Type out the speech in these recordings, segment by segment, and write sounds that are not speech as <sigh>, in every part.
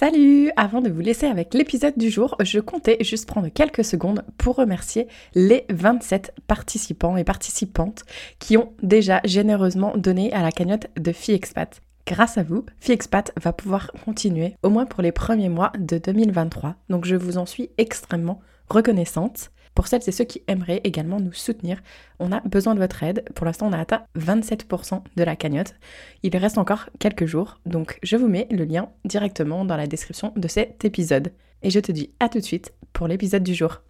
Salut Avant de vous laisser avec l'épisode du jour, je comptais juste prendre quelques secondes pour remercier les 27 participants et participantes qui ont déjà généreusement donné à la cagnotte de Fille Expat. Grâce à vous, FiExpat va pouvoir continuer au moins pour les premiers mois de 2023. Donc je vous en suis extrêmement reconnaissante. Pour celles et ceux qui aimeraient également nous soutenir, on a besoin de votre aide. Pour l'instant, on a atteint 27% de la cagnotte. Il reste encore quelques jours, donc je vous mets le lien directement dans la description de cet épisode. Et je te dis à tout de suite pour l'épisode du jour.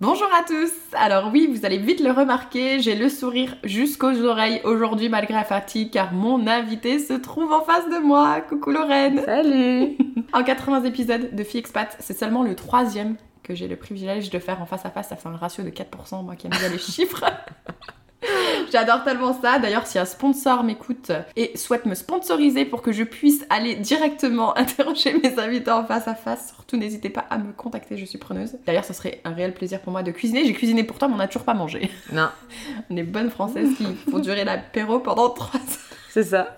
Bonjour à tous Alors oui, vous allez vite le remarquer, j'ai le sourire jusqu'aux oreilles aujourd'hui malgré la fatigue car mon invité se trouve en face de moi. Coucou Lorraine Salut <laughs> En 80 épisodes de Fille Expat, c'est seulement le troisième que j'ai le privilège de faire en face à face. Ça fait un ratio de 4%, moi qui aime bien les chiffres. <laughs> J'adore tellement ça. D'ailleurs, si un sponsor m'écoute et souhaite me sponsoriser pour que je puisse aller directement <laughs> interroger mes invités en face à face, surtout n'hésitez pas à me contacter, je suis preneuse. D'ailleurs, ce serait un réel plaisir pour moi de cuisiner. J'ai cuisiné pour toi, mais on n'a toujours pas mangé. Non. <laughs> On est bonnes françaises qui font durer l'apéro pendant 3 heures. C'est ça.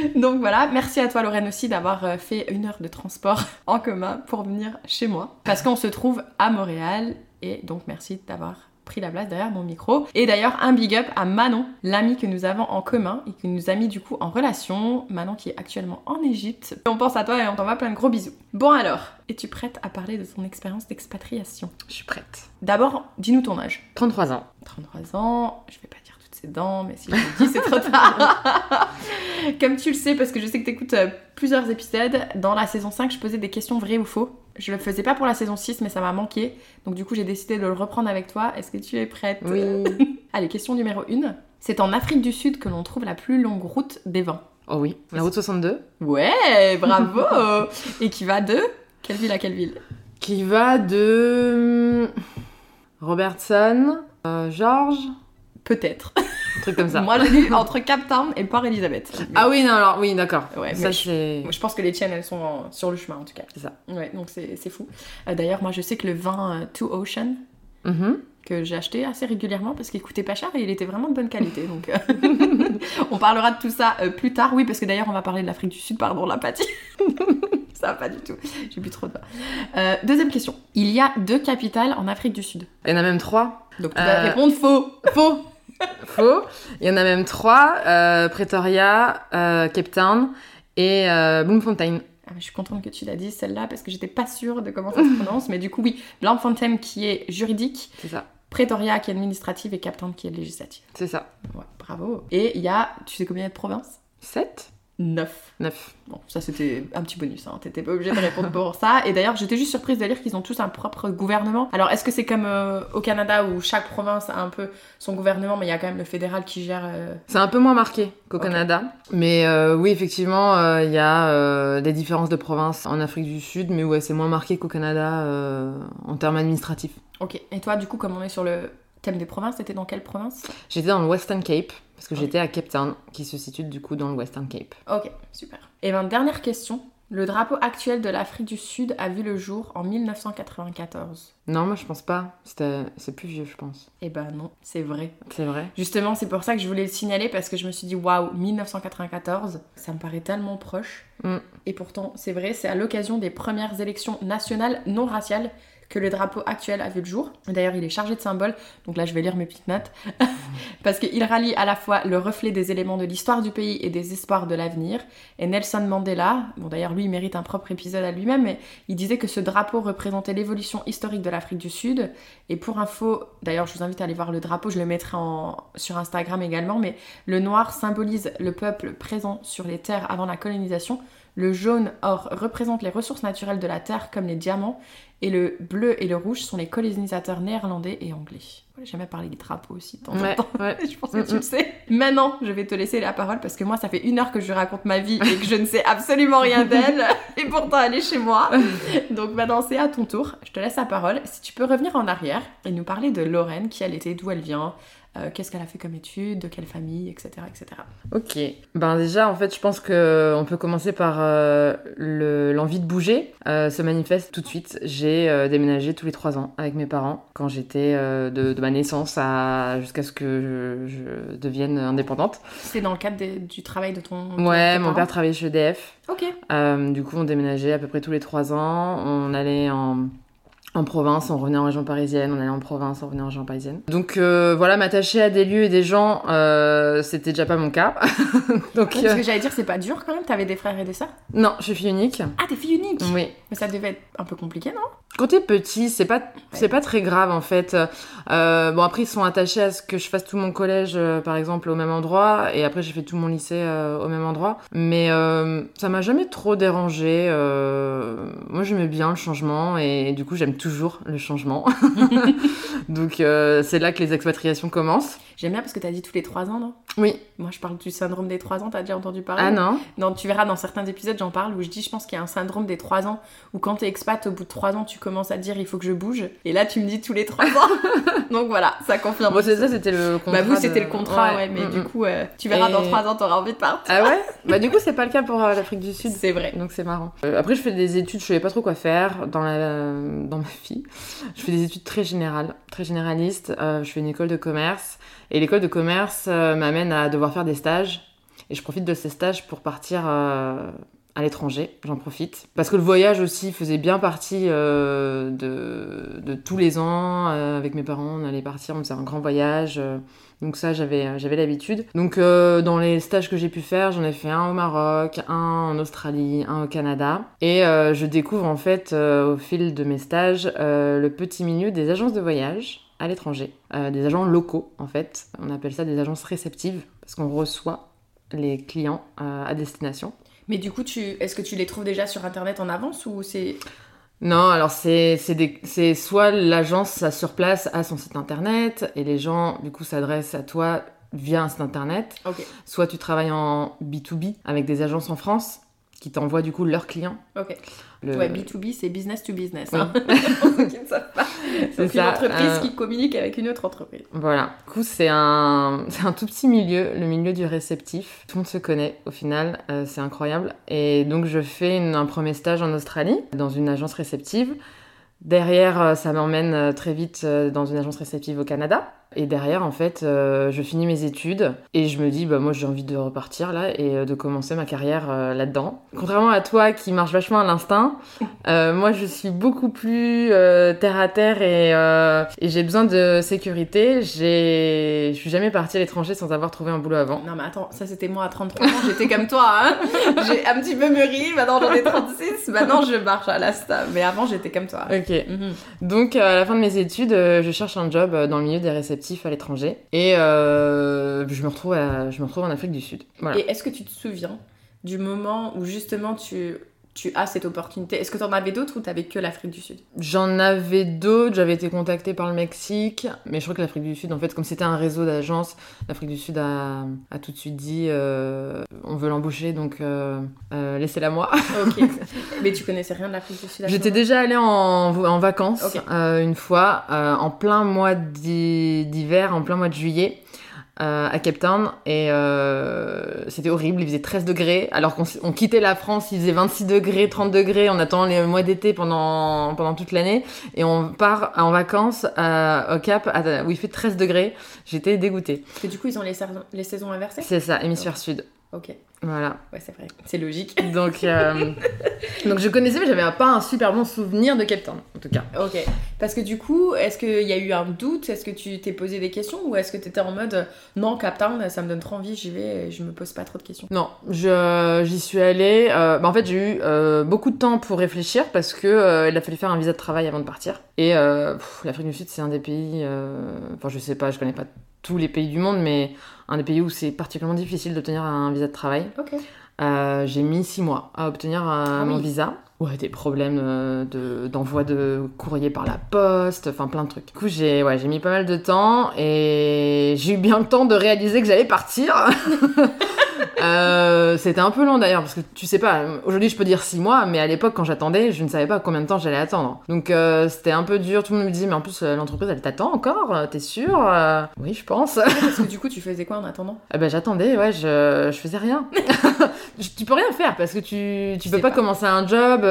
<laughs> Donc voilà, merci à toi Lorraine aussi d'avoir euh, fait une heure de transport <laughs> en commun pour venir chez moi. Parce qu'on se trouve à Montréal et donc merci d'avoir pris la place derrière mon micro. Et d'ailleurs, un big up à Manon, l'amie que nous avons en commun et qui nous a mis du coup en relation. Manon qui est actuellement en Égypte. On pense à toi et on t'envoie plein de gros bisous. Bon alors, es-tu prête à parler de ton expérience d'expatriation? Je suis prête. D'abord, dis-nous ton âge. 33 ans. 33 ans, je vais pas mais si je le dis, c'est trop tard. <laughs> Comme tu le sais, parce que je sais que tu écoutes plusieurs épisodes, dans la saison 5, je posais des questions vraies ou faux. Je le faisais pas pour la saison 6, mais ça m'a manqué. Donc du coup, j'ai décidé de le reprendre avec toi. Est-ce que tu es prête? Oui. <laughs> Allez, question numéro 1. C'est en Afrique du Sud que l'on trouve la plus longue route des vents. Oh oui. La route 62. Ouais, <laughs> bravo Et qui va de quelle ville à quelle ville? Qui va de. Robertson, euh, Georges, Peut-être. Un truc comme ça. Moi, j'ai lu entre Cap Town et Port-Elizabeth. Ah oui, non, alors, oui, d'accord. Ouais, ça, je-. Je pense que les tiennes, elles sont en- sur le chemin en tout cas. C'est ça. Ouais, donc c'est fou. Euh, D'ailleurs, moi, je sais que le vin euh, Two Ocean, Mhm. que j'ai acheté assez régulièrement parce qu'il coûtait pas cher et il était vraiment de bonne qualité. Donc, euh, <laughs> on parlera de tout ça euh, plus tard. Oui, parce que d'ailleurs, on va parler de l'Afrique du Sud, pardon, la pâtie. <laughs> ça va pas du tout. J'ai bu trop de vin. Deuxième question. Il y a deux capitales en Afrique du Sud. Il y en a même trois. Donc, tu vas répondre faux. Faux. Faux. Il y en a même trois. euh, Pretoria, euh, Cape Town et euh, Bloemfontein. Ah, je suis contente que tu l'as dit celle-là parce que j'étais pas sûre de comment ça se prononce. Mais du coup, oui, Bloemfontein qui est juridique, C'est ça. Pretoria qui est administrative et Cape Town qui est législative. C'est ça. Ouais, bravo. Et il y a, tu sais combien il y a de provinces? 7 9. 9. Bon, ça c'était un petit bonus, hein. t'étais pas obligé de répondre pour ça. Et d'ailleurs, j'étais juste surprise de lire qu'ils ont tous un propre gouvernement. Alors, est-ce que c'est comme euh, au Canada où chaque province a un peu son gouvernement, mais il y a quand même le fédéral qui gère. euh, C'est un peu moins marqué qu'au. Canada. Mais euh, oui, effectivement, il y a des différences de provinces en Afrique du Sud, mais ouais, c'est moins marqué qu'au Canada en termes administratifs. Ok. Et toi, du coup, comme on est sur le thème des provinces, t'étais dans quelle province? J'étais dans le Western Cape, parce que j'étais à Cape Town, qui se situe du coup dans le Western Cape. Ok, super. Et ben, dernière question. Le drapeau actuel de l'Afrique du Sud a vu le jour en 1994. Non, moi je pense pas. C'est plus vieux, je pense. Eh ben non, c'est vrai. C'est vrai? Justement, c'est pour ça que je voulais le signaler parce que je me suis dit waouh, 1994, ça me paraît tellement proche. Mm. Et pourtant, c'est vrai, c'est à l'occasion des premières élections nationales non raciales que le drapeau actuel a vu le jour. D'ailleurs, il est chargé de symboles, donc là je vais lire mes petites notes, <laughs> parce qu'il rallie à la fois le reflet des éléments de l'histoire du pays et des espoirs de l'avenir. Et Nelson Mandela, bon d'ailleurs lui il mérite un propre épisode à lui-même, mais il disait que ce drapeau représentait l'évolution historique de l'Afrique du Sud. Et pour info, d'ailleurs je vous invite à aller voir le drapeau, je le mettrai sur Instagram également, mais le noir symbolise le peuple présent sur les terres avant la colonisation. Le jaune or représente les ressources naturelles de la terre comme les diamants et le bleu et le rouge sont les colonisateurs néerlandais et anglais. J'ai jamais parlé des drapeaux aussi de temps en temps. <laughs> je pense que tu le sais. Maintenant, je vais te laisser la parole parce que moi, ça fait une heure que je raconte ma vie et que je ne sais absolument rien d'elle. <laughs> et pourtant, elle est chez moi. Donc maintenant, c'est à ton tour. Je te laisse la parole. Si tu peux revenir en arrière et nous parler de Lorraine, qui elle était, d'où elle vient, euh, qu'est-ce qu'elle a fait comme études, de quelle famille, etc. etc. Ok. Ben déjà, en fait, je pense qu'on peut commencer par euh, l'envie de bouger. Euh, se manifeste tout de suite. J'ai déménagé tous les trois ans avec mes parents quand j'étais de, ma naissance à jusqu'à ce que je, devienne indépendante. C'est dans le cadre du travail de ton. Ouais, mon père travaillait chez EDF. Ok. du coup, on déménageait à peu près tous les trois ans. On allait en en province, on revenait en région parisienne, on allait en province, on revenait en région parisienne. Donc euh, voilà, m'attacher à des lieux et des gens, euh, c'était déjà pas mon cas. <laughs> Donc, ce que j'allais dire, c'est pas dur quand même T'avais des frères et des sœurs? Non, je suis fille unique. Ah, t'es fille unique? Oui. Mais ça devait être un peu compliqué, non? Quand t'es petit, c'est pas, c'est pas très grave en fait. Euh, bon après ils sont attachés à ce que je fasse tout mon collège euh, par exemple au même endroit et après j'ai fait tout mon lycée euh, au même endroit. Mais ça m'a jamais trop dérangé. moi j'aimais bien le changement et du coup j'aime toujours le changement. <laughs> Donc c'est là que les expatriations commencent. J'aime bien parce que t'as dit tous les trois ans, non? Oui. Moi je parle du syndrome des trois ans, t'as déjà entendu parler? Ah non Non, tu verras dans certains épisodes j'en parle où je dis je pense qu'il y a un syndrome des trois ans où quand t'es expat au bout de trois ans tu commences à dire il faut que je bouge. Et là, tu me dis tous les trois ans. <laughs> Donc voilà, ça confirme. Bon, c'est ça, c'était le contrat. Bah, vous, c'était le contrat, ouais, mais du coup, euh, tu verras dans trois ans, t'auras envie de partir. Ah ouais? Bah, du coup, c'est pas le cas pour euh, l'Afrique du Sud. C'est vrai. Donc c'est marrant. Euh, après, je fais des études, je savais pas trop quoi faire dans, la... dans ma vie. Je fais des études très générales, très généralistes. je fais une école de commerce. Et l'école de commerce m'amène à devoir faire des stages. Et je profite de ces stages pour partir à l'étranger, j'en profite. Parce que le voyage aussi faisait bien partie euh, de, tous les ans. Euh, avec mes parents, on allait partir, on faisait un grand voyage. Euh, donc ça, j'avais, j'avais l'habitude. Donc dans les stages que j'ai pu faire, j'en ai fait un au Maroc, un en Australie, un au Canada. Et je découvre en fait au fil de mes stages le petit milieu des agences de voyage à l'étranger. des agents locaux en fait. On appelle ça des agences réceptives parce qu'on reçoit les clients à destination. Mais du coup, tu... est-ce que tu les trouves déjà sur Internet en avance ou c'est... Non, alors c'est des... soit l'agence sur place a son site Internet et les gens, du coup, s'adressent à toi via un site Internet. Soit tu travailles en B2B avec des agences en France qui t'envoient du coup leurs clients. Ok. Ouais, B2B, c'est business to business. Hein. <laughs> c'est une entreprise euh, qui communique avec une autre entreprise. Voilà. Du coup, c'est un, <laughs> un tout petit milieu, le milieu du réceptif. Tout le monde se connaît au final, euh, c'est incroyable. Et donc, je fais un premier stage en Australie, dans une agence réceptive. Derrière, euh, ça m'emmène très vite dans une agence réceptive au Canada. Et derrière, en fait, euh, je finis mes études et je me dis, bah moi j'ai envie de repartir là et euh, de commencer ma carrière euh, là-dedans. Contrairement à toi qui marche vachement à l'instinct, <laughs> moi je suis beaucoup plus terre à terre et, et j'ai besoin de sécurité. Je suis jamais partie à l'étranger sans avoir trouvé un boulot avant. Non mais attends, ça c'était moi à 33 ans, j'étais comme toi. Hein <laughs> j'ai un petit peu mûri, maintenant j'en ai 36, maintenant je marche à l'asta. Mais avant j'étais comme toi. Ok. Mhm. Donc à la fin de mes études, je cherche un job dans le milieu des réceptions à l'étranger. Et euh, je, me retrouve je me retrouve en Afrique du Sud. Et est-ce que tu te souviens du moment où justement tu tu as cette opportunité Est-ce que tu en avais d'autres ou tu que l'Afrique du Sud? J'en avais d'autres, j'avais été contactée par le Mexique, mais je crois que l'Afrique du Sud, en fait, comme c'était un réseau d'agences, l'Afrique du Sud a, a, tout de suite dit euh, on veut l'embaucher, donc euh, euh, laissez-la moi. ok. <laughs> mais tu connaissais rien de l'Afrique du Sud J'étais déjà allée en, en vacances une fois, en plein mois d'hiver, en plein mois de juillet. Euh, à Cape Town et euh, c'était horrible, il faisait 13 degrés alors qu'on quittait la France, il faisait 26 degrés, 30 degrés, on attend les mois d'été pendant, pendant toute l'année et on part en vacances au Cap où il fait 13 degrés. J'étais dégoûtée. Et du coup ils ont les, les saisons inversées? C'est ça, hémisphère sud. Ok. Voilà. Ouais, c'est vrai. C'est logique. Donc, euh, donc je connaissais, mais j'avais pas un super bon souvenir de Cape Town, en tout cas. Ok. Parce que du coup, est-ce qu'il y a eu un doute? Est-ce que tu t'es posé des questions? Ou est-ce que tu étais en mode non, Cape Town, ça me donne trop envie, j'y vais et je me pose pas trop de questions? Non, j'y suis allée. euh, bah, en fait, j'ai eu euh, beaucoup de temps pour réfléchir parce que il a fallu faire un visa de travail avant de partir. Et l'Afrique du Sud, c'est un des pays. Enfin, je sais pas, je connais pas tous les pays du monde, mais un des pays où c'est particulièrement difficile d'obtenir un visa de travail. Euh, j'ai mis six mois à obtenir Ah mon oui. visa. Ouais, des problèmes euh, de- d'envoi de, courrier par la poste, enfin plein de trucs. Du coup, j'ai ouais, j'ai mis pas mal de temps et j'ai eu bien le temps de réaliser que j'allais partir. <laughs> Euh, C'était un peu long d'ailleurs parce que tu sais pas, aujourd'hui je peux dire six mois, mais à l'époque quand j'attendais, je ne savais pas combien de temps j'allais attendre. Donc euh, c'était un peu dur. Tout le monde me dit, mais en plus euh, l'entreprise elle t'attend encore, t'es sûr Euh, Oui, je pense. Parce que du coup, tu faisais quoi en attendant? Ah bah, j'attendais, ouais, je, je faisais rien. <laughs> Tu peux rien faire parce que tu, tu peux pas, pas. commencer un job.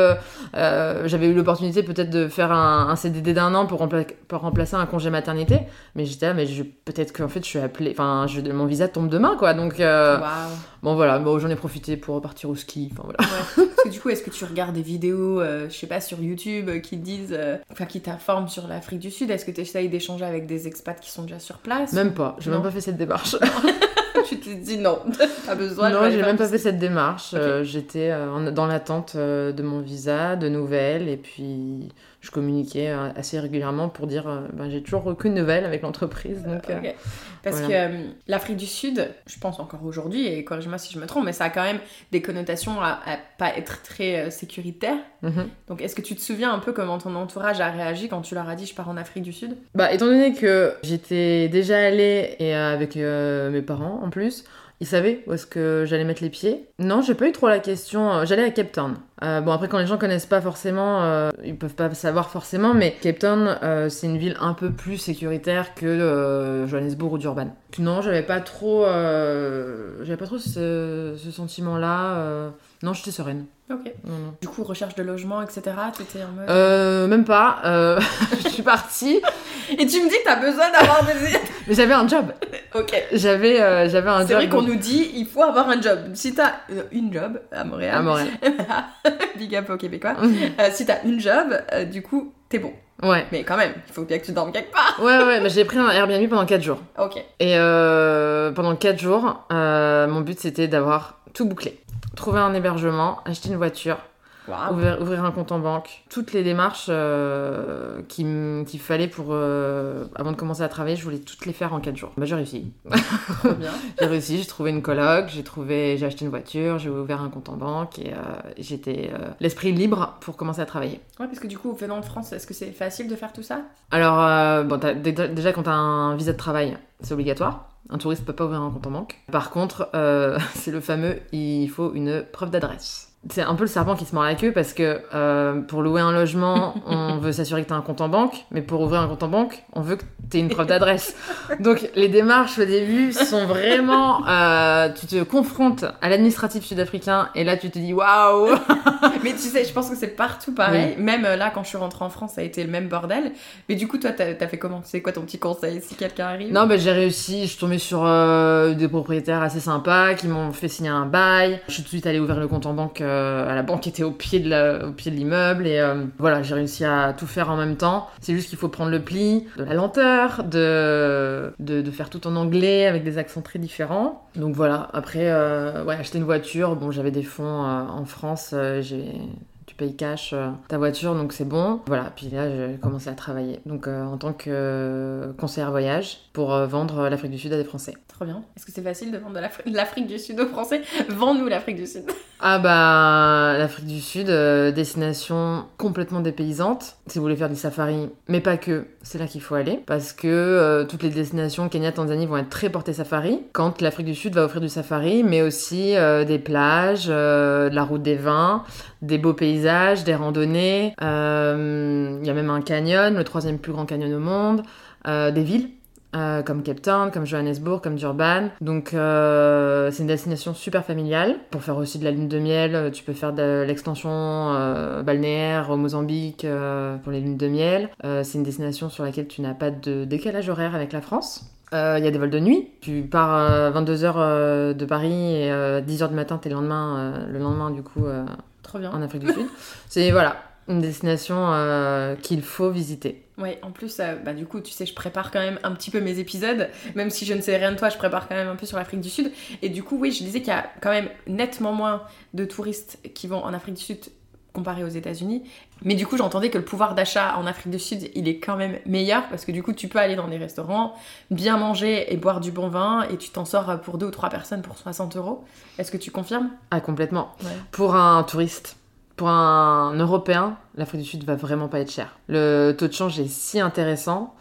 J'avais eu l'opportunité peut-être de faire un, un CDD d'un an pour, rempla- pour remplacer un congé maternité, mais j'étais là, mais peut-être qu'en fait je suis appelée, enfin mon visa tombe demain quoi, donc Waouh. Bon voilà, bon, j'en ai profité pour repartir au ski, enfin voilà. Ouais. Parce que du coup, est-ce que tu regardes des vidéos, euh, je sais pas, sur YouTube euh, qui disent, euh, enfin qui t'informent sur l'Afrique du Sud? Est-ce que tu essayes d'échanger avec des expats qui sont déjà sur place? Même pas, j'ai même pas fait cette démarche. <laughs> Tu t'es dit non, <laughs> pas besoin. non, j'ai même pas fait cette démarche. J'étais dans l'attente de mon visa, de nouvelles, et puis je communiquais euh, assez régulièrement pour dire euh, ben, j'ai toujours aucune nouvelle avec l'entreprise. Donc, euh, Ok. Parce voilà. que euh, l'Afrique du Sud, je pense encore aujourd'hui, et corrige-moi si je me trompe, mais ça a quand même des connotations à, à pas être très euh, sécuritaire. mhm. Donc est-ce que tu te souviens un peu comment ton entourage a réagi quand tu leur as dit je pars en Afrique du Sud? Bah, étant donné que j'étais déjà allée et avec mes parents en plus, ils savaient où est-ce que j'allais mettre les pieds. Non, j'ai pas eu trop la question. J'allais à Cape Town. Euh, bon, après, quand les gens connaissent pas forcément, euh, ils peuvent pas savoir forcément, mais Cape Town, euh, c'est une ville un peu plus sécuritaire que Johannesburg ou Durban. Non, j'avais pas trop, j'avais pas trop ce, ce sentiment-là. Non, j'étais sereine. Ok. Non, non. Du coup, recherche de logement, etc. Tu étais en mode... Euh, même pas. <laughs> je suis partie, Et tu me dis que t'as besoin d'avoir des... <laughs> mais j'avais un job. ok. J'avais, euh, j'avais un job. C'est vrai qu'on nous dit il faut avoir un job. Si t'as une job à Montréal, À Montréal. <laughs> big up aux Québécois, euh, si t'as une job, euh, du coup, t'es bon. Ouais, Mais quand même, il faut bien que tu dormes quelque part. ouais, ouais, mais j'ai pris un Airbnb pendant 4 jours. <laughs> Ok. Et euh, pendant 4 jours, mon but c'était d'avoir tout bouclé. Trouver un hébergement, acheter une voiture, Ouvrir, ouvrir un compte en banque. Toutes les démarches euh, qu'il fallait pour, euh, avant de commencer à travailler, je voulais toutes les faire en 4 jours. Bah, j'ai réussi. <laughs> <laughs> J'ai réussi, j'ai trouvé une coloc, j'ai trouvé, j'ai acheté une voiture, j'ai ouvert un compte en banque et euh, j'étais l'esprit libre pour commencer à travailler. Ouais, parce que du coup, venant de France, est-ce que c'est facile de faire tout ça? Alors, bon, t'as- dé- déjà, quand tu as un visa de travail, c'est obligatoire. Un touriste peut pas ouvrir un compte en banque. Par contre, euh, <laughs> c'est le fameux il faut une preuve d'adresse. C'est un peu le serpent qui se mord la queue parce que euh, pour louer un logement, <laughs> on veut s'assurer que tu as un compte en banque, mais pour ouvrir un compte en banque, on veut que tu aies une preuve d'adresse. <laughs> Donc les démarches au début sont vraiment. euh, tu te confrontes à l'administratif sud-africain et là tu te dis waouh <laughs> Mais tu sais, je pense que c'est partout pareil. Même euh, là, quand je suis rentrée en France, ça a été le même bordel. Mais du coup, toi, t'as as fait comment? C'est quoi ton petit conseil si quelqu'un arrive? Non, bah, j'ai réussi. Je suis tombée sur euh, des propriétaires assez sympas qui m'ont fait signer un bail. Je suis tout de suite allée ouvrir le compte en banque euh, à la banque était au pied de pied de l'immeuble. Et euh, voilà, j'ai réussi à tout faire en même temps. C'est juste qu'il faut prendre le pli, de la lenteur, de, de, faire tout en anglais avec des accents très différents. Donc voilà, après, euh, acheter une voiture. Bon, j'avais des fonds en France. j'ai payes cash euh, ta voiture, donc c'est bon. Voilà, puis là, j'ai commencé à travailler. Donc, euh, en tant que euh, conseillère voyage pour vendre l'Afrique du Sud à des Français. Trop bien. Est-ce que c'est facile de vendre l'Afrique du Sud aux Français? Vends-nous l'Afrique du Sud. <laughs> Ah bah, l'Afrique du Sud, destination complètement dépaysante. Si vous voulez faire du safari, mais pas que, c'est là qu'il faut aller. Parce que toutes les destinations Kenya, Tanzanie vont être très portées safari. Quand l'Afrique du Sud va offrir du safari, mais aussi des plages, de la route des vins, des beaux paysages, des randonnées. Euh, Il y a même un canyon, le troisième plus grand canyon au monde. euh, des villes. euh, comme Cape Town, comme Johannesburg, comme Durban. Donc c'est une destination super familiale. Pour faire aussi de la lune de miel, tu peux faire de l'extension balnéaire au Mozambique pour les lunes de miel. C'est une destination sur laquelle tu n'as pas de décalage horaire avec la France. Il y a des vols de nuit. Tu pars à 22h de Paris et 10h du matin, t'es le lendemain, le lendemain du coup Trop bien. en Afrique du Sud. C'est voilà une destination euh, qu'il faut visiter. Ouais, en plus, euh, bah, du coup, tu sais, je prépare quand même un petit peu mes épisodes. Même si je ne sais rien de toi, je prépare quand même un peu sur l'Afrique du Sud. Et du coup, oui, je disais qu'il y a quand même nettement moins de touristes qui vont en Afrique du Sud comparé aux États-Unis. Mais du coup, j'entendais que le pouvoir d'achat en Afrique du Sud, il est quand même meilleur parce que du coup, tu peux aller dans des restaurants, bien manger et boire du bon vin et tu t'en sors pour deux ou trois personnes pour 60 euros. Est-ce que tu confirmes? Ah complètement. Ouais. Pour un touriste, pour un Européen, l'Afrique du Sud va vraiment pas être cher. Le taux de change est si intéressant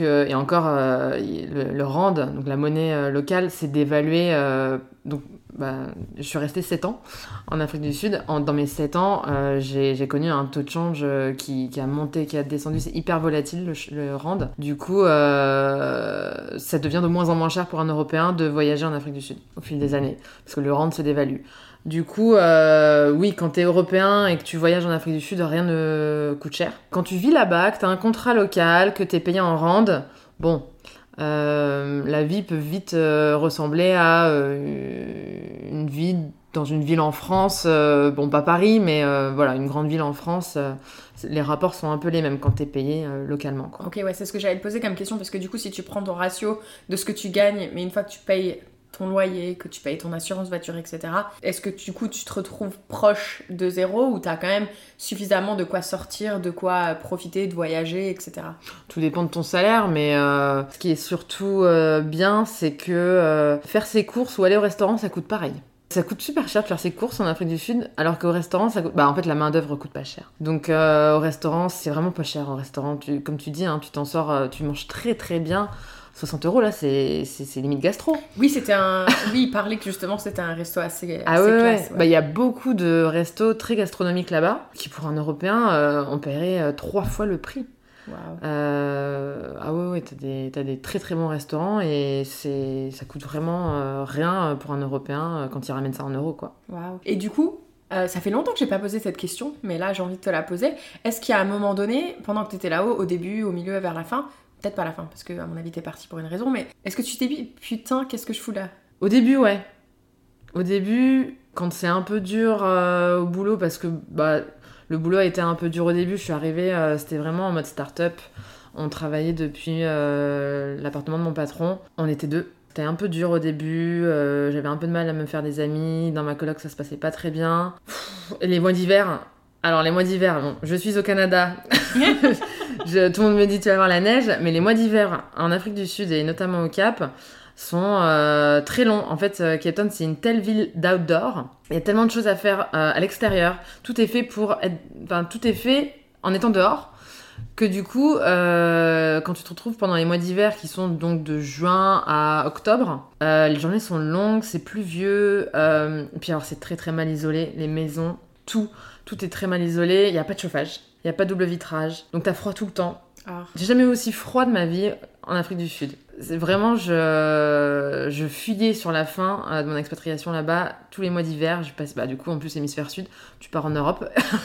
et encore, euh, le, le rand, donc la monnaie euh, locale, s'est dévalué. euh, donc, bah, je suis restée 7 ans en Afrique du Sud. Dans mes 7 ans, j'ai connu un taux de change qui, qui a monté, qui a descendu. C'est hyper volatile le, le rand. Du coup, ça devient de moins en moins cher pour un Européen de voyager en Afrique du Sud au fil des années, parce que le rand se dévalue. Du coup, euh, oui, quand t'es européen et que tu voyages en Afrique du Sud, rien ne coûte cher. Quand tu vis là-bas, que t'as un contrat local, que t'es payé en rand, bon, euh, la vie peut vite euh, ressembler à une vie dans une ville en France, bon pas Paris, mais voilà, une grande ville en France. les rapports sont un peu les mêmes quand t'es payé localement. Quoi. Ok, ouais, c'est ce que j'allais te poser comme question parce que du coup, si tu prends ton ratio de ce que tu gagnes, mais une fois que tu payes ton loyer, que tu payes ton assurance voiture, etc., est-ce que du coup tu te retrouves proche de zéro ou t'as quand même suffisamment de quoi sortir, de quoi profiter, de voyager, etc. Tout dépend de ton salaire, mais euh, ce qui est surtout euh, bien, c'est que euh, faire ses courses ou aller au restaurant, ça coûte pareil. Ça coûte super cher de faire ses courses en Afrique du Sud, alors qu'au restaurant, ça coûte... Bah, en fait, la main-d'œuvre coûte pas cher. Donc, au restaurant, c'est vraiment pas cher. Au restaurant, comme tu dis, hein, tu t'en sors, tu manges très très bien. 60 euros, là, c'est limite gastro. Oui, c'était un. Oui, il parlait que justement c'était un resto assez, assez Ah ouais, ouais. classe. ouais. Bah, il y a beaucoup de restos très gastronomiques là-bas, qui pour un Européen, euh, on paierait euh, trois fois le prix. Euh, ah ouais, ouais t'as des, des très très bons restaurants et c'est, ça coûte vraiment euh, rien pour un Européen quand il ramène ça en euros, quoi. Et du coup, euh, ça fait longtemps que j'ai pas posé cette question, mais là j'ai envie de te la poser. Est-ce qu'il y a un moment donné, pendant que tu étais là-haut, au début, au milieu, vers la fin, peut-être pas la fin, parce que à mon avis t'es parti pour une raison, mais est-ce que tu t'es dit putain, qu'est-ce que je fous là? Au début, ouais. Au début, quand c'est un peu dur euh, au boulot, parce que bah, le boulot a été un peu dur au début, je suis arrivée, euh, c'était vraiment en mode start-up. On travaillait depuis euh, l'appartement de mon patron. On était deux. C'était un peu dur au début, j'avais un peu de mal à me faire des amis. Dans ma coloc, ça se passait pas très bien. Pff, les mois d'hiver, alors les mois d'hiver, bon, je suis au Canada. <laughs> Je- tout le monde me dit tu vas voir la neige, mais les mois d'hiver en Afrique du Sud et notamment au Cap sont euh, très longs. En fait, euh, Cape Town, c'est une telle ville d'outdoor. Il y a tellement de choses à faire euh, à l'extérieur. Tout est fait pour être... Enfin, tout est fait en étant dehors. Que du coup, euh, quand tu te retrouves pendant les mois d'hiver qui sont donc de juin à octobre, euh, les journées sont longues, c'est pluvieux. Euh, puis alors, c'est très très mal isolé. Les maisons, tout, tout est très mal isolé. Il n'y a pas de chauffage, il n'y a pas de double vitrage. Donc t'as froid tout le temps. Ah. J'ai jamais eu aussi froid de ma vie en Afrique du Sud. Vraiment, je, je fuyais sur la fin euh, de mon expatriation là-bas. Tous les mois d'hiver, je passe, bah, du coup, en plus, hémisphère sud, tu pars en Europe.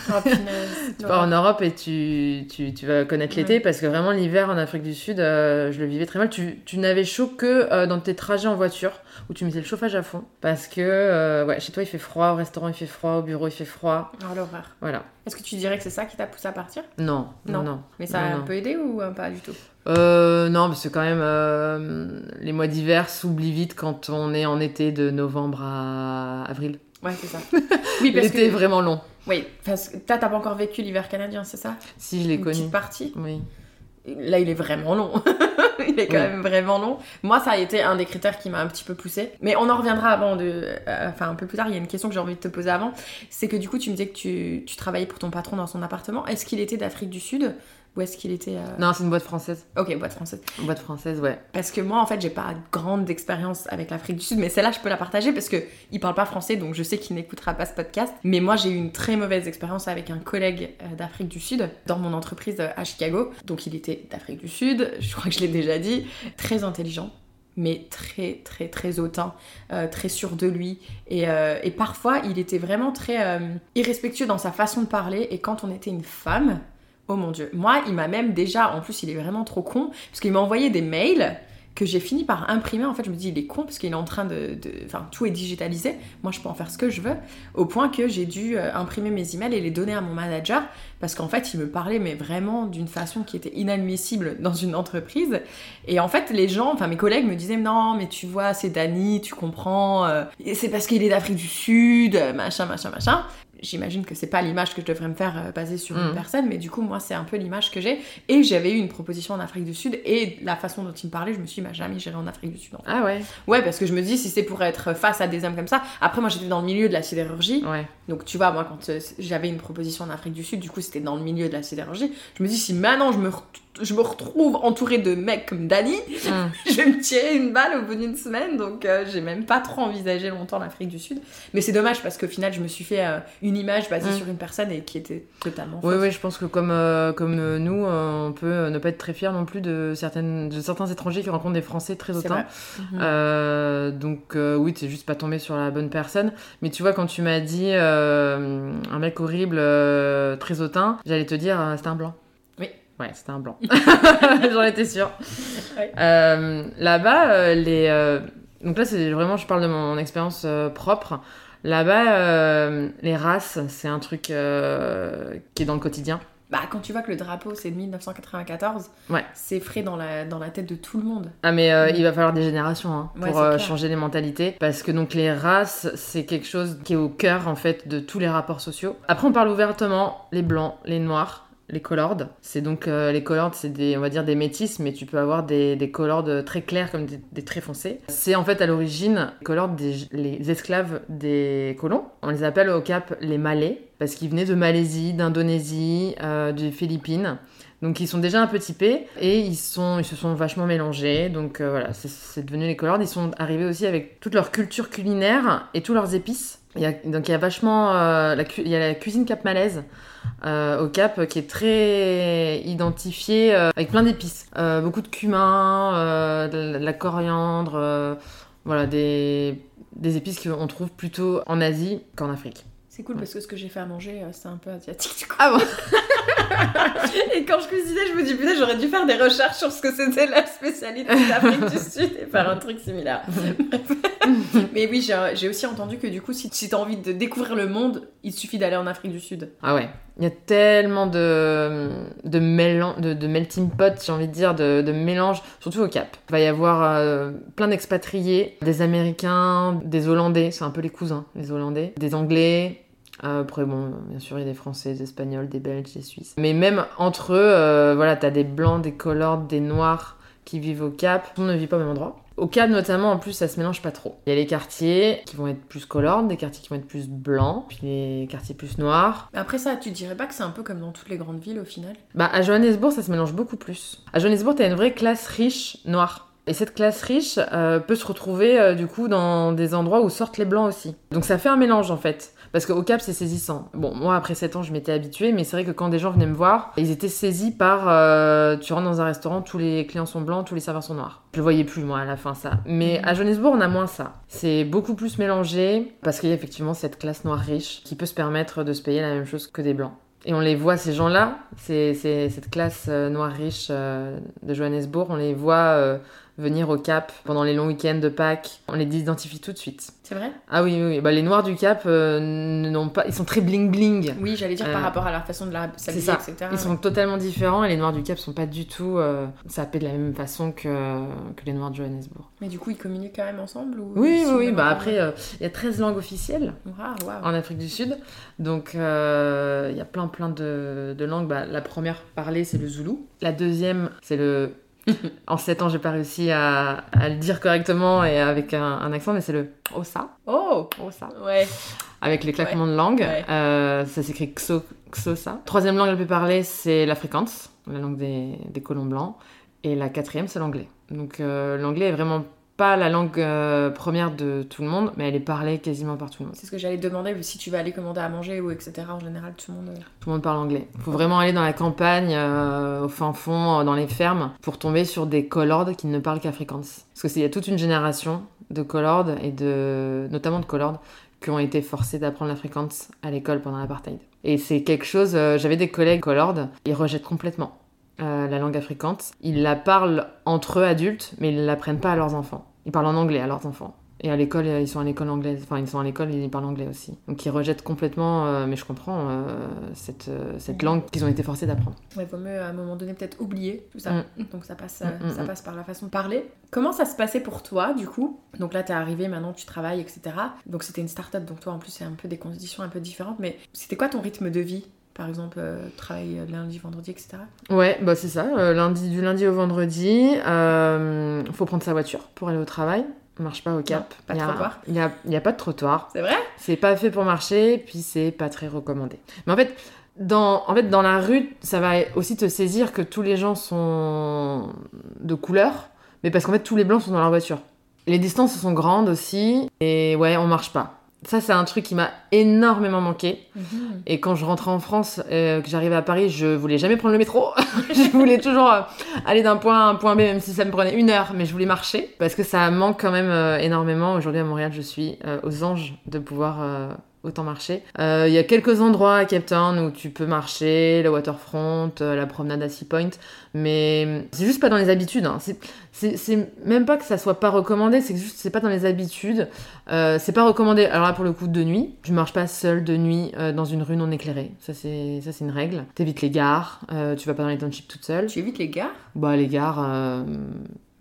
Oh, <laughs> tu pars en Europe et tu, tu, tu vas connaître l'été Ouais. parce que vraiment, l'hiver en Afrique du Sud, euh, je le vivais très mal. Tu, tu n'avais chaud que euh, dans tes trajets en voiture où tu mettais le chauffage à fond. Parce que, ouais, chez toi, il fait froid, au restaurant, il fait froid, au bureau, il fait froid. Oh, l'horreur. Voilà. Est-ce que tu dirais que c'est ça qui t'a poussé à partir? Non, non, Non. non. Mais ça Non, a un non. peu aidé ou pas du tout? Euh, non, parce que quand même, euh, les mois d'hiver s'oublient vite quand on est en été de novembre à avril. Ouais, c'est ça. <laughs> Oui, parce L'été est que. vraiment long. Oui, parce que toi, t'as pas encore vécu l'hiver canadien, c'est ça? Si je l'ai Une connu. petite partie. Oui. Là, il est vraiment long. <laughs> il est quand Oui. même vraiment long. Moi, ça a été un des critères qui m'a un petit peu poussé. Mais on en reviendra avant de. euh, Enfin, un peu plus tard, il y a une question que j'ai envie de te poser avant. C'est que du coup, tu me disais que tu, tu travaillais pour ton patron dans son appartement. Est-ce qu'il était d'Afrique du Sud? Ou est-ce qu'il était. euh, Non, c'est une boîte française. Ok, boîte française. Une boîte française, ouais. Parce que moi, en fait, j'ai pas grande expérience avec l'Afrique du Sud, mais celle-là, je peux la partager parce que il parle pas français, donc je sais qu'il n'écoutera pas ce podcast. Mais moi, j'ai eu une très mauvaise expérience avec un collègue euh, d'Afrique du Sud dans mon entreprise euh, à Chicago. Donc, il était d'Afrique du Sud, je crois que je l'ai déjà dit, très intelligent. Mais très, très, très hautain, euh, très sûr de lui. Et, euh, et parfois, il était vraiment très euh, irrespectueux dans sa façon de parler. Et quand on était une femme, Oh mon dieu. Moi, il m'a même déjà, en plus, il est vraiment trop con, parce qu'il m'a envoyé des mails que j'ai fini par imprimer. En fait, je me dis, il est con parce qu'il est en train de. Enfin, tout est digitalisé. Moi, je peux en faire ce que je veux. Au point que j'ai dû euh, imprimer mes emails et les donner à mon manager parce qu'en fait, il me parlait, mais vraiment d'une façon qui était inadmissible <laughs> dans une entreprise. Et en fait, les gens, enfin, mes collègues me disaient, non, mais tu vois, c'est Dani, tu comprends. euh, c'est parce qu'il est d'Afrique du Sud, machin, machin, machin. J'imagine que c'est pas l'image que je devrais me faire euh, basée sur une Mhm. personne, mais du coup, moi, c'est un peu l'image que j'ai. Et j'avais eu une proposition en Afrique du Sud, et la façon dont il me parlait, je me suis dit, bah, jamais j'irai en Afrique du Sud. en fait. Ah ouais Ouais, parce que je me dis, si c'est pour être face à des hommes comme ça. Après, moi, j'étais dans le milieu de la sidérurgie. Ouais. Donc, tu vois, moi, quand euh, j'avais une proposition en Afrique du Sud, du coup, c'était dans le milieu de la sidérurgie. Je me dis, si maintenant je me, je me retrouve entourée de mecs comme Dani, Mm. <laughs> je vais me tirer une balle au bout d'une semaine. Donc, euh, j'ai même pas trop envisagé longtemps l'Afrique du Sud. Mais c'est dommage parce qu'au final, je me suis fait euh, une image basée Mm. sur une personne et qui était totalement Oui, fausse. oui, je pense que comme, euh, comme euh, nous, on peut ne pas être très fiers non plus de, certaines, de certains étrangers qui rencontrent des Français très hautains. Mhm. Donc oui, t'es juste pas tombé sur la bonne personne. Mais tu vois, quand tu m'as dit un mec horrible, très hautain, j'allais te dire c'était un blanc. Ouais, c'était un blanc. <laughs> J'en étais sûre. Ouais. Euh, Là-bas, euh, les... euh, Donc là, c'est vraiment, je parle de mon expérience propre. Là-bas, les races, c'est un truc qui est dans le quotidien. Bah, quand tu vois que le drapeau, c'est de 1994, Ouais. c'est frais dans la, dans la tête de tout le monde. Ah mais euh, Mm. il va falloir des générations hein, pour euh, changer les mentalités parce que donc les races c'est quelque chose qui est au cœur en fait de tous les rapports sociaux. Après on parle ouvertement les blancs, les noirs, les colordes. C'est donc euh, les colordes c'est des on va dire des métis mais tu peux avoir des, des colordes très clairs comme des, des très foncés. C'est en fait à l'origine les colordes des les esclaves des colons. On les appelle au Cap les Malais parce qu'ils venaient de Malaisie, d'Indonésie, euh, des Philippines. Donc ils sont déjà un peu typés et ils, se sont vachement mélangés. Donc euh, voilà, c'est devenu les colordes. Ils sont arrivés aussi avec toute leur culture culinaire et tous leurs épices. Il y a, donc il y a vachement... euh, la, il y a la cuisine cap malaise euh, au Cap qui est très identifiée euh, avec plein d'épices. Beaucoup de cumin, de, la- coriandre, voilà, des, des épices qu'on trouve plutôt en Asie qu'en Afrique. C'est cool Ouais. parce que ce que j'ai fait à manger, euh, c'est un peu asiatique du coup. Ah bon <laughs> Et quand je cuisinais, je me dis putain, j'aurais dû faire des recherches sur ce que c'était la spécialité d'Afrique du Sud et faire un truc similaire. <laughs> Mais oui, j'ai j'ai aussi entendu que du coup, si, si t'as envie de découvrir le monde, il suffit d'aller en Afrique du Sud. Ah ouais, il y a tellement de, de, mélan- de, de melting pot, j'ai envie de dire, de, de mélange, surtout au Cap. Il va y avoir euh, plein d'expatriés, des Américains, des Hollandais, c'est un peu les cousins, les Hollandais, des Anglais. Euh, après, bon, bien sûr, il y a des Français, des Espagnols, des Belges, des Suisses. Mais même entre eux, euh, voilà, t'as des Blancs, des Colordes, des Noirs qui vivent au Cap. Monde ne vit pas au même endroit. Au Cap, notamment, en plus, ça se mélange pas trop. Il y a les quartiers qui vont être plus colordes, des quartiers qui vont être plus blancs, puis les quartiers plus noirs. Après ça, tu dirais pas que c'est un peu comme dans toutes les grandes villes au final? Bah, à Johannesburg, ça se mélange beaucoup plus. À Johannesburg, t'as une vraie classe riche noire. Et cette classe riche euh, peut se retrouver euh, du coup dans des endroits où sortent les blancs aussi. Donc ça fait un mélange en fait. Parce qu'au Cap, c'est saisissant. Bon, moi, après 7 ans, je m'étais habituée, mais c'est vrai que quand des gens venaient me voir, ils étaient saisis par euh, tu rentres dans un restaurant, tous les clients sont blancs, tous les serveurs sont noirs. Je le voyais plus, moi, à la fin, ça. Mais à Johannesburg, on a moins ça. C'est beaucoup plus mélangé, parce qu'il y a effectivement cette classe noire riche qui peut se permettre de se payer la même chose que des blancs. Et on les voit, ces gens-là, c'est cette classe euh, noire riche euh, de Johannesburg, on les voit venir au Cap pendant les longs week-ends de Pâques. On les identifie tout de suite. C'est vrai? Ah oui, oui, oui. Bah, les noirs du Cap, euh, n'ont pas... ils sont très bling-bling. Oui, j'allais dire Euh, par rapport à la façon de la s'habiller, etc. Ils sont totalement différents et les noirs du Cap sont pas du tout euh, sapés de la même façon que, que les noirs de Johannesburg. Mais du coup, ils communiquent quand même ensemble ou Oui, oui, Bah, après, euh, il y a 13 langues officielles. En Afrique du Sud. Donc euh, il y a plein plein de, de langues. Bah, la première parlée c'est le zoulou. La deuxième c'est le... <laughs> en 7 ans j'ai pas réussi à, à le dire correctement et avec un, un accent mais c'est le Osa. Oh Osa. Ouais. Avec les claquements de langue. Ouais. Euh, ça s'écrit Xo, Xosa. Troisième langue la plus parlée c'est l'afrikaans, la langue des, des colons blancs. Et la quatrième c'est l'anglais. Donc euh, l'anglais est vraiment pas la langue euh, première de tout le monde, mais elle est parlée quasiment par tout le monde. C'est ce que j'allais demander, si tu vas aller commander à manger ou etc. En général, tout le monde. euh, Tout le monde parle anglais. Il faut vraiment aller dans la campagne, euh, au fin fond, dans les fermes, pour tomber sur des colordes qui ne parlent qu'afrikaans. Parce que c'est- il y a toute une génération de colordes, et de, notamment de colordes, qui ont été forcés d'apprendre l'afrikaans à l'école pendant l'apartheid. Et c'est quelque chose, euh, j'avais des collègues colordes, ils rejettent complètement. Euh, la langue afrikaans. Ils la parlent entre eux adultes, mais ils ne l'apprennent pas à leurs enfants. Ils parlent en anglais à leurs enfants. Et à l'école, euh, ils sont à l'école anglaise. Enfin, ils sont à l'école et ils parlent anglais aussi. Donc ils rejettent complètement, euh, mais je comprends, euh, cette, cette langue qu'ils ont été forcés d'apprendre. Ouais, vaut mieux à un moment donné peut-être oublier tout ça. Mm. Donc ça passe, Mm, mm, ça passe par la façon de parler. Comment ça se passait pour toi du coup? Donc là t'es arrivé, maintenant tu travailles, etc. Donc c'était une start-up, donc toi en plus c'est un peu des conditions un peu différentes. Mais c'était quoi ton rythme de vie? Par exemple, euh, travail euh, lundi, vendredi, etc. Ouais, bah c'est ça. euh, lundi, du lundi au vendredi, euh, faut prendre sa voiture pour aller au travail. On marche pas au cap. pas de Il y a- trottoir. Il y a, il a pas de trottoir. C'est vrai? C'est pas fait pour marcher, puis c'est pas très recommandé. Mais en fait, dans, en fait, dans la rue, ça va aussi te saisir que tous les gens sont de couleur, mais parce qu'en fait, tous les blancs sont dans leur voiture. Les distances sont grandes aussi, et ouais, on marche pas. Ça, c'est un truc qui m'a énormément manqué. Et quand je rentrais en France, euh, que j'arrivais à Paris, je voulais jamais prendre le métro. <laughs> je voulais toujours euh, aller d'un point A à un point B, même si ça me prenait une heure, mais je voulais marcher. Parce que ça manque quand même euh, énormément. Aujourd'hui à Montréal, je suis aux anges de pouvoir autant marcher. Euh, Il y a quelques endroits à Cape Town où tu peux marcher, le waterfront, euh, la promenade à Sea Point, mais c'est juste pas dans les habitudes. hein. C'est- même pas que ça soit pas recommandé, c'est que juste c'est pas dans les habitudes. Euh, c'est pas recommandé. Alors là, pour le coup, de nuit, tu marches pas seul de nuit euh, dans une rue non éclairée. Ça, c'est ça, c'est une règle. T'évites les gares. euh, tu vas pas dans les townships toute seule. Tu évites les gares? Bah, les gares.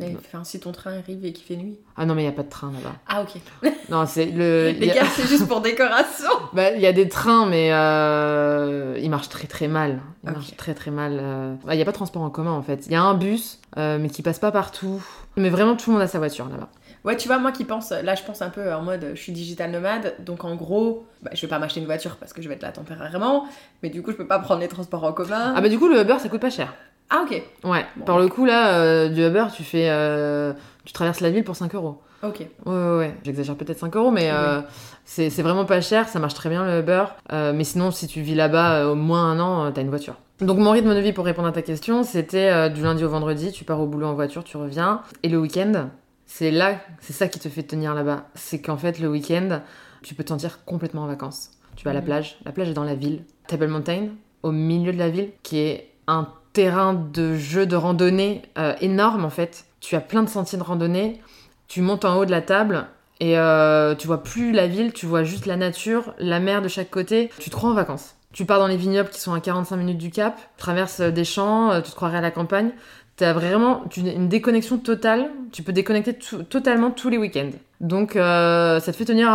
Euh, Mais enfin, si ton train arrive et qu'il fait nuit. Ah non, mais il y a pas de train là-bas. Ah ok. <laughs> Non, c'est le. il Les y a- gares c'est juste pour décoration. <laughs> Bah, il y a des trains, mais euh, ils marchent très très mal. Ils marchent très très mal. euh. Bah, Il y a pas de transport en commun en fait. Il y a un bus, euh, mais qui passe pas partout. Mais vraiment, tout le monde a sa voiture là-bas. Ouais, tu vois, moi qui pense, là je pense un peu en mode je suis digital nomade, donc en gros, bah, je vais pas m'acheter une voiture parce que je vais être là temporairement, mais du coup je peux pas prendre les transports en commun. Ah bah du coup, le Uber, ça coûte pas cher. Ah, ok, Ouais, Bon. par le coup là, euh, du Uber, tu fais, euh, tu traverses la ville pour 5 euros. ok. Ouais, ouais, ouais. J'exagère peut-être 5 euros, mais euh, c'est c'est vraiment pas cher, ça marche très bien le Uber. Euh, mais sinon, si tu vis là-bas euh, au moins un an, euh, t'as une voiture. Donc mon rythme de vie, pour répondre à ta question, c'était euh, du lundi au vendredi, tu pars au boulot en voiture, tu reviens. Et le week-end, c'est là, c'est ça qui te fait tenir là-bas. C'est qu'en fait, le week-end, tu peux te sentir complètement en vacances. Tu vas à la Mhm. plage, la plage est dans la ville. Table Mountain, au milieu de la ville, qui est un terrain de jeu de randonnée euh, énorme en fait. Tu as plein de sentiers de randonnée. Tu montes en haut de la table et euh, tu vois plus la ville, tu vois juste la nature, la mer de chaque côté. Tu te crois en vacances. Tu pars dans les vignobles qui sont à 45 minutes du cap, traverses euh, des champs, euh, tu te croirais à la campagne. T'as vraiment une déconnexion totale. Tu peux déconnecter totalement tous les week-ends. Donc euh, ça te fait tenir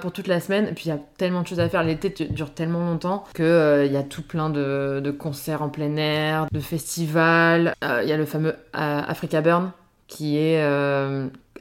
pour toute la semaine. Et puis il y a tellement de choses à faire. L'été dure tellement longtemps que euh, il y a tout plein de, concerts en plein air, de festivals. Il y a le fameux Africa Burn qui est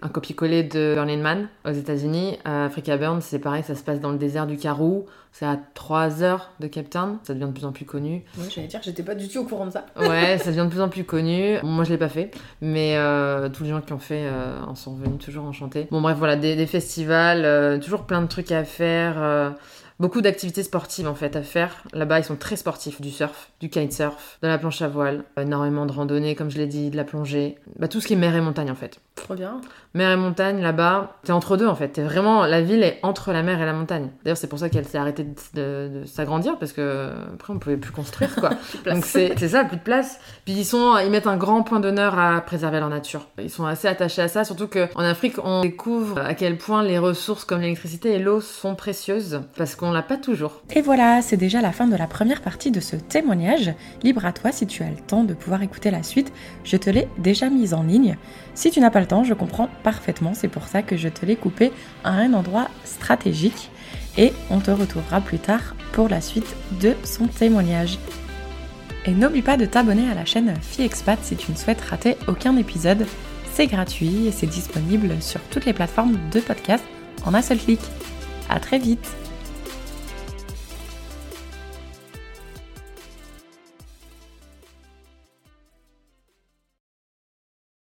un copier-coller de Burning Man aux États-Unis. Africa Burn, c'est pareil, ça se passe dans le désert du Karoo. C'est à 3 heures de Cape Town. Ça devient de plus en plus connu. Ouais, j'allais dire, j'étais pas du tout au courant de ça. Ouais, <laughs> ça devient de plus en plus connu. Moi, je l'ai pas fait, mais euh, tous les gens qui ont fait euh, en sont venus toujours enchantés. Bon, bref, voilà, des, des festivals, euh, toujours plein de trucs à faire. Beaucoup d'activités sportives en fait à faire. Là-bas, ils sont très sportifs, du surf, du kitesurf, de la planche à voile, énormément de randonnées, comme je l'ai dit, de la plongée. Bah, tout ce qui est mer et montagne en fait. Trop bien. Mer et montagne, là-bas, t'es entre deux en fait. T'es vraiment, la ville est entre la mer et la montagne. D'ailleurs, c'est pour ça qu'elle s'est arrêtée de, de- de s'agrandir parce que après, on pouvait plus construire quoi. <laughs> Donc c'est c'est ça, plus de place. Puis ils sont, ils mettent un grand point d'honneur à préserver leur nature. Ils sont assez attachés à ça, surtout qu'en Afrique, on découvre à quel point les ressources comme l'électricité et l'eau sont précieuses parce qu'on l'a pas toujours. Et voilà, c'est déjà la fin de la première partie de ce témoignage. Libre à toi si tu as le temps de pouvoir écouter la suite. Je te l'ai déjà mise en ligne. Si tu n'as pas le temps, je comprends parfaitement. C'est pour ça que je te l'ai coupé à un endroit stratégique. Et on te retrouvera plus tard pour la suite de son témoignage. Et n'oublie pas de t'abonner à la chaîne Fille Expat si tu ne souhaites rater aucun épisode. C'est gratuit et c'est disponible sur toutes les plateformes de podcast en un seul clic. À très vite